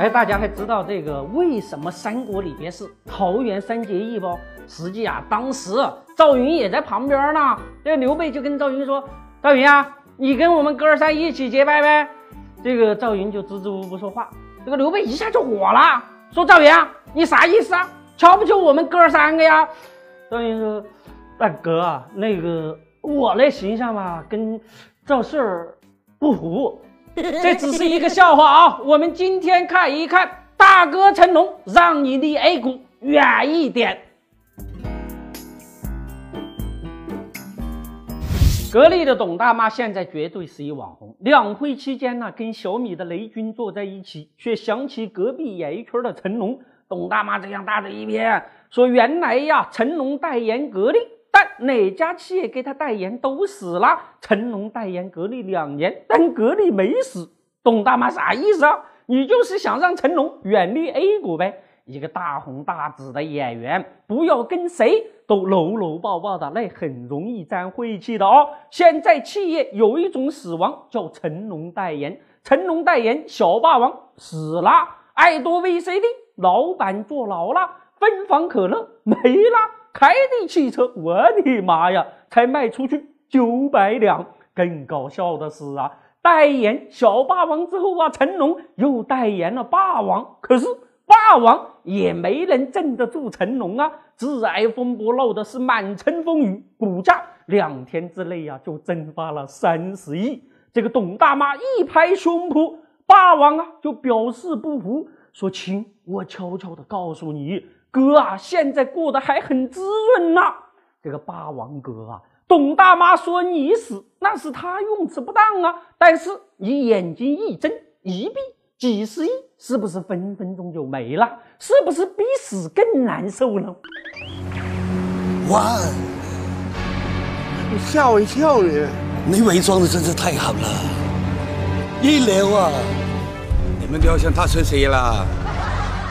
哎，大家还知道这个为什么三国里边是桃园三结义不？实际啊，当时赵云也在旁边呢。这个刘备就跟赵云说：“赵云啊，你跟我们哥仨一起结拜呗。”这个赵云就支支吾吾不说话。这个刘备一下就火了，说：“赵云啊，你啥意思啊？瞧不起我们哥三个呀？”赵云说：“大哥啊，那个我那形象吧，跟赵四儿不符。” 这只是一个笑话啊！我们今天看一看，大哥成龙让你离 A 股远一点。格力的董大妈现在绝对是一网红。两会期间呢，跟小米的雷军坐在一起，却想起隔壁演艺圈的成龙。董大妈这样大着一片说：“原来呀，成龙代言格力。”但哪家企业给他代言都死了。成龙代言格力两年，但格力没死。董大妈啥意思啊？你就是想让成龙远离 A 股呗？一个大红大紫的演员，不要跟谁都搂搂抱抱的，那很容易沾晦气的哦。现在企业有一种死亡，叫成龙代言。成龙代言小霸王死了，爱多 VCD 老板坐牢了，芬芳可乐没了。开的汽车，我的妈呀，才卖出去九百辆。更搞笑的是啊，代言小霸王之后啊，成龙又代言了霸王，可是霸王也没能镇得住成龙啊。致癌风波闹的是满城风雨，股价两天之内呀就蒸发了三十亿。这个董大妈一拍胸脯，霸王啊就表示不服，说：“亲，我悄悄的告诉你。”哥啊，现在过得还很滋润呢。这个霸王哥啊，董大妈说你死，那是他用词不当啊。但是你眼睛一睁一闭，几十亿是不是分分钟就没了？是不是比死更难受呢？哇，你吓我一跳你！你伪装的真是太好了，一流啊！你们都要向他学习了。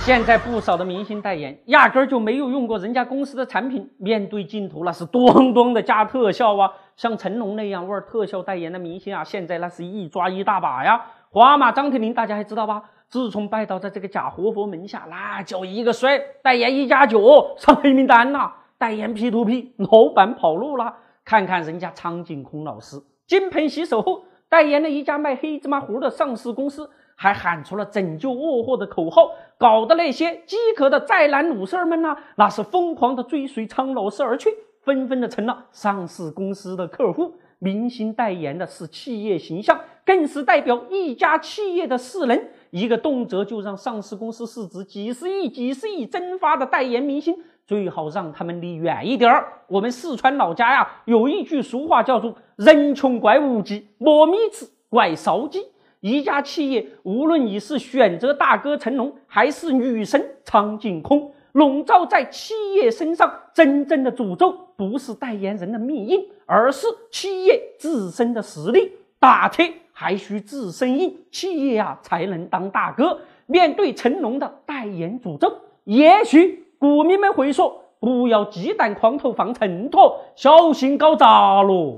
现在不少的明星代言，压根儿就没有用过人家公司的产品，面对镜头那是咣咣的加特效啊！像成龙那样玩特效代言的明星啊，现在那是一抓一大把呀。华马张铁林大家还知道吧？自从拜倒在这个假活佛门下，那叫一个衰，代言一加九上黑名单呐！代言 P to P，老板跑路了。看看人家苍井空老师，金盆洗手后代言了一家卖黑芝麻糊的上市公司。还喊出了拯救沃货的口号，搞得那些饥渴的在南鲁士们呢，那是疯狂的追随苍老师而去，纷纷的成了上市公司的客户。明星代言的是企业形象，更是代表一家企业的势能。一个动辄就让上市公司市值几十亿、几十亿蒸发的代言明星，最好让他们离远一点儿。我们四川老家呀，有一句俗话叫做“人穷怪无鸡，磨米吃怪烧鸡”。一家企业，无论你是选择大哥成龙，还是女神苍井空，笼罩在企业身上，真正的诅咒不是代言人的命硬，而是企业自身的实力。打铁还需自身硬，企业啊才能当大哥。面对成龙的代言诅咒，也许股民们会说：“不要鸡蛋筐头放秤砣，小心搞砸喽。”